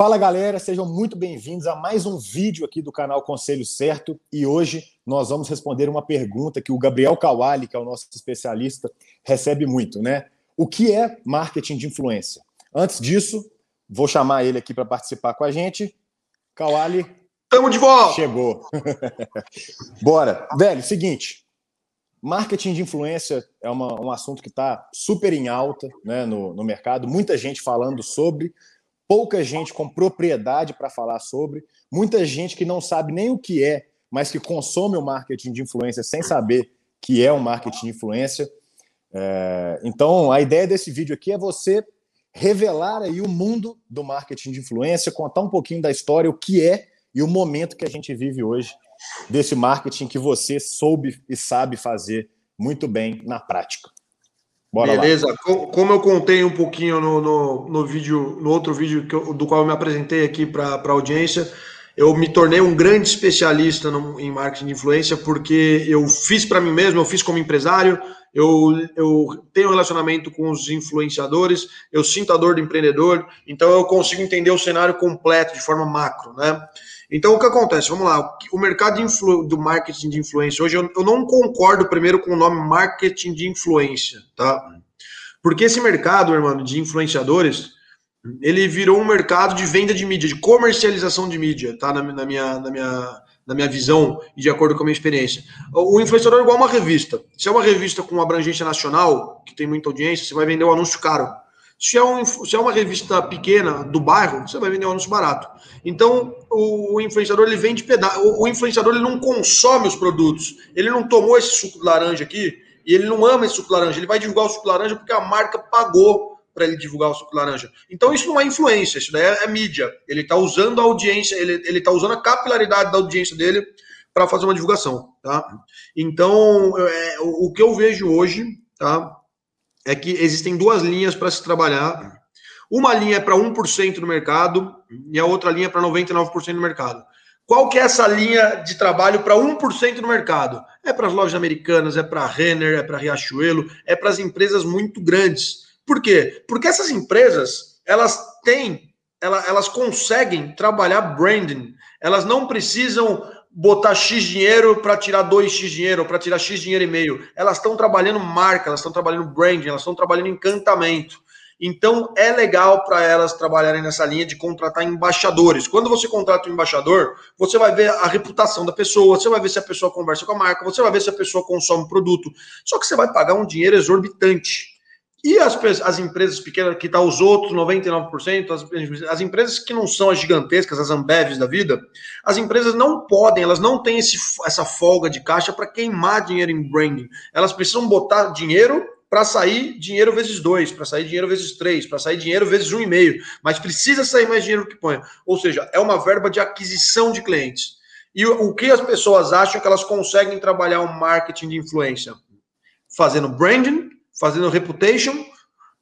Fala galera, sejam muito bem-vindos a mais um vídeo aqui do canal Conselho Certo e hoje nós vamos responder uma pergunta que o Gabriel Kawali, que é o nosso especialista, recebe muito, né? O que é marketing de influência? Antes disso, vou chamar ele aqui para participar com a gente. Kawali. Tamo de volta! Chegou. Bora. Velho, seguinte. Marketing de influência é uma, um assunto que está super em alta né, no, no mercado, muita gente falando sobre, pouca gente com propriedade para falar sobre, muita gente que não sabe nem o que é, mas que consome o marketing de influência sem saber que é um marketing de influência. É, então, a ideia desse vídeo aqui é você revelar aí o mundo do marketing de influência, contar um pouquinho da história, o que é e o momento que a gente vive hoje desse marketing que você soube e sabe fazer muito bem na prática. Bora Beleza, lá. como eu contei um pouquinho no, no, no vídeo, no outro vídeo eu, do qual eu me apresentei aqui para a audiência, eu me tornei um grande especialista no, em marketing de influência porque eu fiz para mim mesmo, eu fiz como empresário, eu, eu tenho relacionamento com os influenciadores, eu sinto a dor do empreendedor, então eu consigo entender o cenário completo de forma macro, né? Então, o que acontece? Vamos lá. O mercado do marketing de influência, hoje eu, eu não concordo primeiro com o nome marketing de influência, tá? Porque esse mercado, irmão, de influenciadores, ele virou um mercado de venda de mídia, de comercialização de mídia, tá? Na, na, minha, na, minha, na minha visão e de acordo com a minha experiência. O influenciador é igual uma revista. Se é uma revista com abrangência nacional, que tem muita audiência, você vai vender um anúncio caro. Se é, um, se é uma revista pequena do bairro, você vai vender um anúncio barato. Então, o, influenciador ele vende pedaço. O, o, influenciador ele não consome os produtos. Ele não tomou esse suco de laranja aqui e ele não ama esse suco de laranja. Ele vai divulgar o suco de laranja porque a marca pagou para ele divulgar o suco de laranja. Então, isso não é influência, isso daí é, é mídia. Ele está usando a audiência, ele está usando a capilaridade da audiência dele para fazer uma divulgação. Tá? Então, é, o, o que eu vejo hoje, tá? é que existem duas linhas para se trabalhar. Uma linha é para 1% do mercado e a outra linha é para 99% do mercado. Qual que é essa linha de trabalho para 1% do mercado? É para as lojas americanas, é para a Renner, é para Riachuelo, é para as empresas muito grandes. Por quê? Porque essas empresas, elas têm, elas, elas conseguem trabalhar branding. Elas não precisam botar X dinheiro para tirar 2X dinheiro, para tirar X dinheiro e meio. Elas estão trabalhando marca, elas estão trabalhando branding, elas estão trabalhando encantamento. Então é legal para elas trabalharem nessa linha de contratar embaixadores. Quando você contrata um embaixador, você vai ver a reputação da pessoa, você vai ver se a pessoa conversa com a marca, você vai ver se a pessoa consome o produto. Só que você vai pagar um dinheiro exorbitante. E as, as empresas pequenas, que tá os outros 99%, as, as empresas que não são as gigantescas, as Ambevs da vida, as empresas não podem, elas não têm esse, essa folga de caixa para queimar dinheiro em branding. Elas precisam botar dinheiro para sair dinheiro vezes dois, para sair dinheiro vezes três, para sair dinheiro vezes um e meio, mas precisa sair mais dinheiro que põe. Ou seja, é uma verba de aquisição de clientes. E o, o que as pessoas acham que elas conseguem trabalhar um marketing de influência? Fazendo branding, fazendo reputation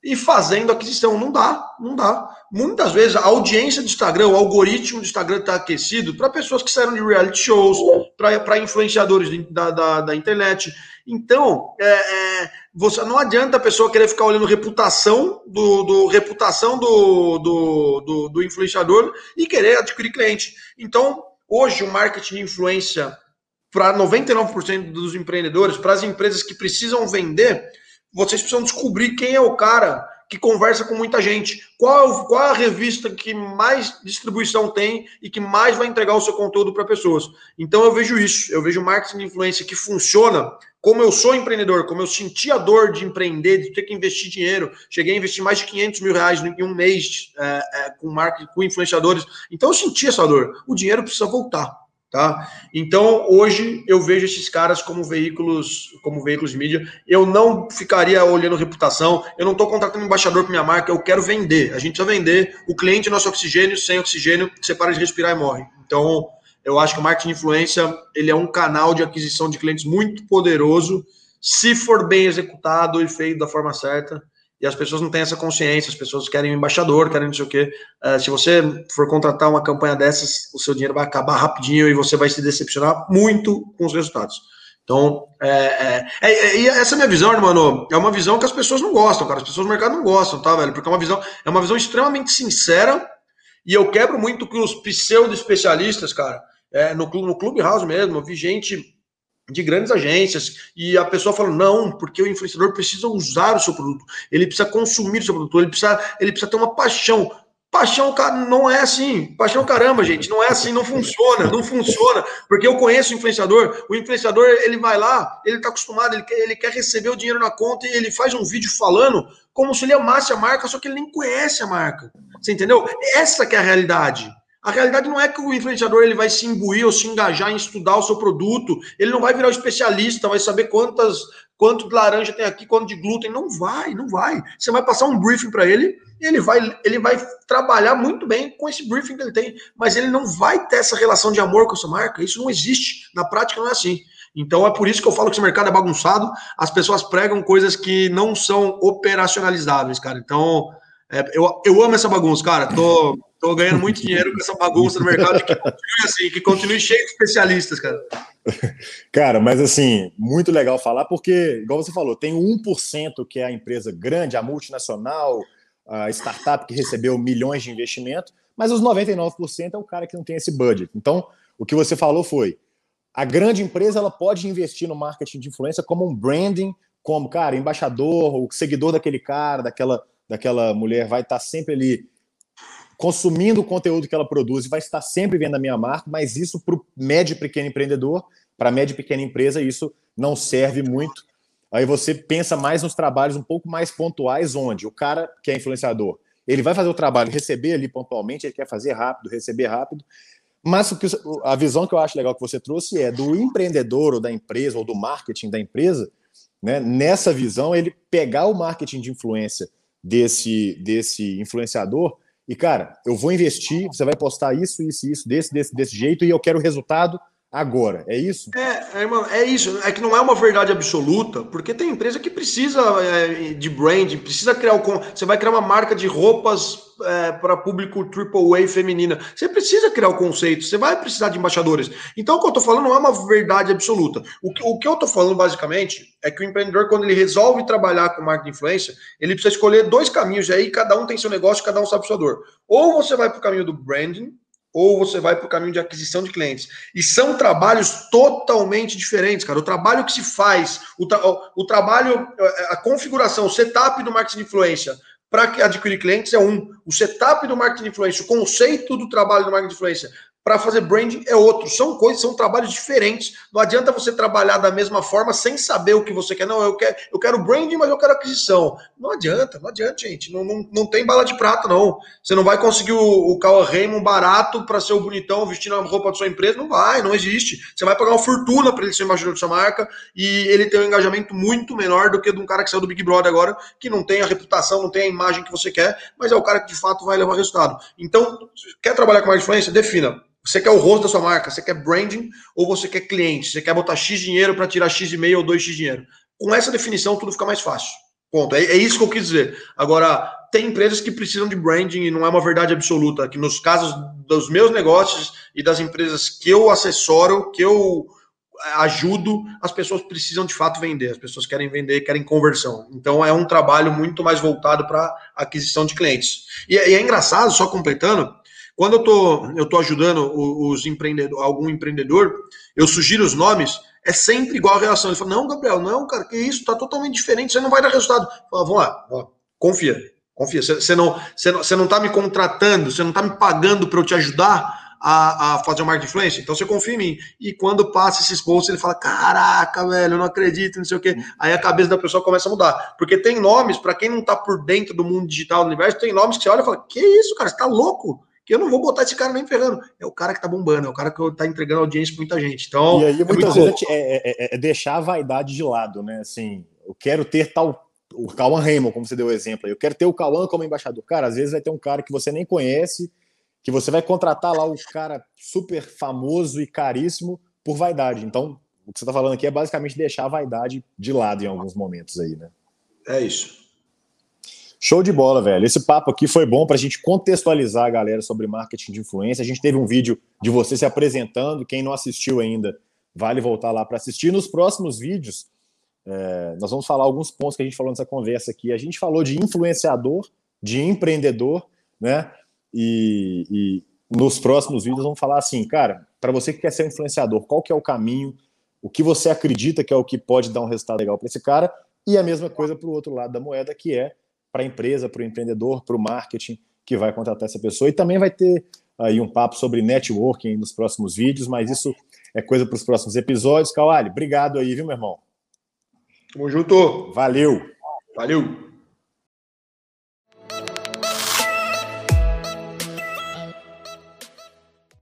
e fazendo aquisição. Não dá, não dá. Muitas vezes a audiência do Instagram, o algoritmo do Instagram está aquecido para pessoas que saíram de reality shows, para influenciadores da, da, da, internet. Então, é, é, você, não adianta a pessoa querer ficar olhando reputação do, do reputação do, do, do, do influenciador e querer adquirir cliente. Então, hoje o marketing de influência para 99% dos empreendedores, para as empresas que precisam vender, vocês precisam descobrir quem é o cara que conversa com muita gente. Qual, qual é a revista que mais distribuição tem e que mais vai entregar o seu conteúdo para pessoas? Então eu vejo isso, eu vejo marketing de influência que funciona. Como eu sou empreendedor, como eu senti a dor de empreender, de ter que investir dinheiro, cheguei a investir mais de 500 mil reais em um mês é, é, com marketing, com influenciadores. Então eu senti essa dor. O dinheiro precisa voltar. Tá? Então, hoje eu vejo esses caras como veículos, como veículos de mídia. Eu não ficaria olhando reputação, eu não estou contratando um embaixador para minha marca, eu quero vender. A gente precisa vender. O cliente é nosso oxigênio, sem oxigênio, você para de respirar e morre. Então, eu acho que o marketing de influência ele é um canal de aquisição de clientes muito poderoso, se for bem executado e feito da forma certa e as pessoas não têm essa consciência, as pessoas querem um embaixador, querem não sei o quê. Uh, se você for contratar uma campanha dessas, o seu dinheiro vai acabar rapidinho e você vai se decepcionar muito com os resultados. Então, é, é, é, é essa é minha visão, irmão. É uma visão que as pessoas não gostam, cara. As pessoas do mercado não gostam, tá, velho? Porque é uma visão, é uma visão extremamente sincera E eu quebro muito que os pseudo-especialistas, cara, é, no, no Clubhouse mesmo, eu vi gente de grandes agências e a pessoa fala não, porque o influenciador precisa usar o seu produto, ele precisa consumir o seu produto, ele precisa, ele precisa ter uma paixão. Paixão, cara, não é assim. Paixão, caramba, gente, não é assim, não funciona, não funciona. Porque eu conheço o influenciador, o influenciador, ele vai lá, ele tá acostumado, ele quer, ele quer receber o dinheiro na conta e ele faz um vídeo falando como se ele amasse a marca, só que ele nem conhece a marca. Você entendeu? Essa que é a realidade. A realidade não é que o influenciador ele vai se imbuir ou se engajar em estudar o seu produto, ele não vai virar um especialista, vai saber quantas quanto de laranja tem aqui, quanto de glúten, não vai, não vai. Você vai passar um briefing para ele, ele vai ele vai trabalhar muito bem com esse briefing que ele tem, mas ele não vai ter essa relação de amor com a sua marca, isso não existe. Na prática não é assim. Então é por isso que eu falo que esse mercado é bagunçado, as pessoas pregam coisas que não são operacionalizáveis, cara. Então, é, eu, eu amo essa bagunça, cara. Tô, tô ganhando muito dinheiro com essa bagunça no mercado que continue assim, que continue cheio de especialistas, cara. Cara, mas assim, muito legal falar, porque, igual você falou, tem 1% que é a empresa grande, a multinacional, a startup que recebeu milhões de investimento, mas os 99% é o cara que não tem esse budget. Então, o que você falou foi: a grande empresa ela pode investir no marketing de influência como um branding, como, cara, embaixador, o seguidor daquele cara, daquela daquela mulher vai estar sempre ali consumindo o conteúdo que ela produz e vai estar sempre vendo a minha marca, mas isso para o médio e pequeno empreendedor, para a média e pequena empresa, isso não serve muito. Aí você pensa mais nos trabalhos um pouco mais pontuais, onde o cara que é influenciador, ele vai fazer o trabalho, receber ali pontualmente, ele quer fazer rápido, receber rápido, mas o que, a visão que eu acho legal que você trouxe é do empreendedor ou da empresa ou do marketing da empresa, né, nessa visão, ele pegar o marketing de influência desse, desse influenciador. E, cara, eu vou investir, você vai postar isso, isso, isso, desse, desse, desse jeito, e eu quero resultado agora. É isso? É, é, é, isso. É que não é uma verdade absoluta, porque tem empresa que precisa é, de brand, precisa criar o. Você vai criar uma marca de roupas é, para público AAA feminina. Você precisa criar o conceito, você vai precisar de embaixadores. Então, o que eu estou falando não é uma verdade absoluta. O que, o que eu estou falando, basicamente, é que o empreendedor, quando ele resolve trabalhar com marketing de influência, ele precisa escolher dois caminhos, e aí cada um tem seu negócio, cada um sabe seu dor. Ou você vai para o caminho do branding, ou você vai para o caminho de aquisição de clientes. E são trabalhos totalmente diferentes, cara. O trabalho que se faz, o, tra o trabalho, a configuração, o setup do marketing de influência para adquirir clientes é um. O setup do marketing de influência, o conceito do trabalho do marketing de influência para fazer branding é outro. São coisas, são trabalhos diferentes. Não adianta você trabalhar da mesma forma sem saber o que você quer. Não, eu quero, eu quero branding, mas eu quero aquisição. Não adianta, não adianta, gente. Não, não, não tem bala de prata, não. Você não vai conseguir o, o Cauã Raymond barato para ser o bonitão vestindo a roupa da sua empresa. Não vai, não existe. Você vai pagar uma fortuna para ele ser embaixador da sua marca e ele tem um engajamento muito menor do que de um cara que saiu do Big Brother agora, que não tem a reputação, não tem a imagem que você quer, mas é o cara que de fato vai levar resultado. Então, quer trabalhar com mais influência? Defina você quer o rosto da sua marca, você quer branding ou você quer cliente? Você quer botar X dinheiro para tirar X e meio ou 2X dinheiro? Com essa definição, tudo fica mais fácil. Ponto. É, é, isso que eu quis dizer. Agora, tem empresas que precisam de branding e não é uma verdade absoluta. Que nos casos dos meus negócios e das empresas que eu assessoro, que eu é, ajudo, as pessoas precisam de fato vender. As pessoas querem vender, querem conversão. Então, é um trabalho muito mais voltado para aquisição de clientes. E, e é engraçado, só completando, quando eu tô, eu tô ajudando os empreendedores, algum empreendedor, eu sugiro os nomes, é sempre igual a reação. Ele fala: Não, Gabriel, não, cara, que isso, tá totalmente diferente, você não vai dar resultado. Fala, vamos lá, ó, confia, confia. Você não, você não, você não tá me contratando, você não tá me pagando para eu te ajudar a, a fazer o marketing influência, então você confia em mim. E quando passa esses posts, ele fala: Caraca, velho, eu não acredito, não sei o quê. Aí a cabeça da pessoa começa a mudar. Porque tem nomes, para quem não tá por dentro do mundo digital do universo, tem nomes que você olha e fala: Que isso, cara, você tá louco? Que eu não vou botar esse cara nem ferrando. É o cara que tá bombando, é o cara que tá entregando audiência pra muita gente. Então, e aí, é muitas é, é, é, é, deixar a vaidade de lado, né? Assim, eu quero ter tal. O Cauã Raymond, como você deu o exemplo, eu quero ter o Cauã como embaixador. Cara, às vezes vai ter um cara que você nem conhece, que você vai contratar lá o cara super famoso e caríssimo por vaidade. Então, o que você tá falando aqui é basicamente deixar a vaidade de lado em alguns momentos aí, né? É isso. Show de bola, velho. Esse papo aqui foi bom para a gente contextualizar a galera sobre marketing de influência. A gente teve um vídeo de você se apresentando. Quem não assistiu ainda, vale voltar lá para assistir. Nos próximos vídeos, é, nós vamos falar alguns pontos que a gente falou nessa conversa aqui. A gente falou de influenciador, de empreendedor, né? e, e nos próximos vídeos vamos falar assim, cara, para você que quer ser um influenciador, qual que é o caminho, o que você acredita que é o que pode dar um resultado legal para esse cara, e a mesma coisa para o outro lado da moeda, que é para a empresa, para o empreendedor, para o marketing que vai contratar essa pessoa. E também vai ter aí um papo sobre networking nos próximos vídeos, mas isso é coisa para os próximos episódios. Kawali, obrigado aí, viu, meu irmão? Tamo junto. Valeu. Valeu.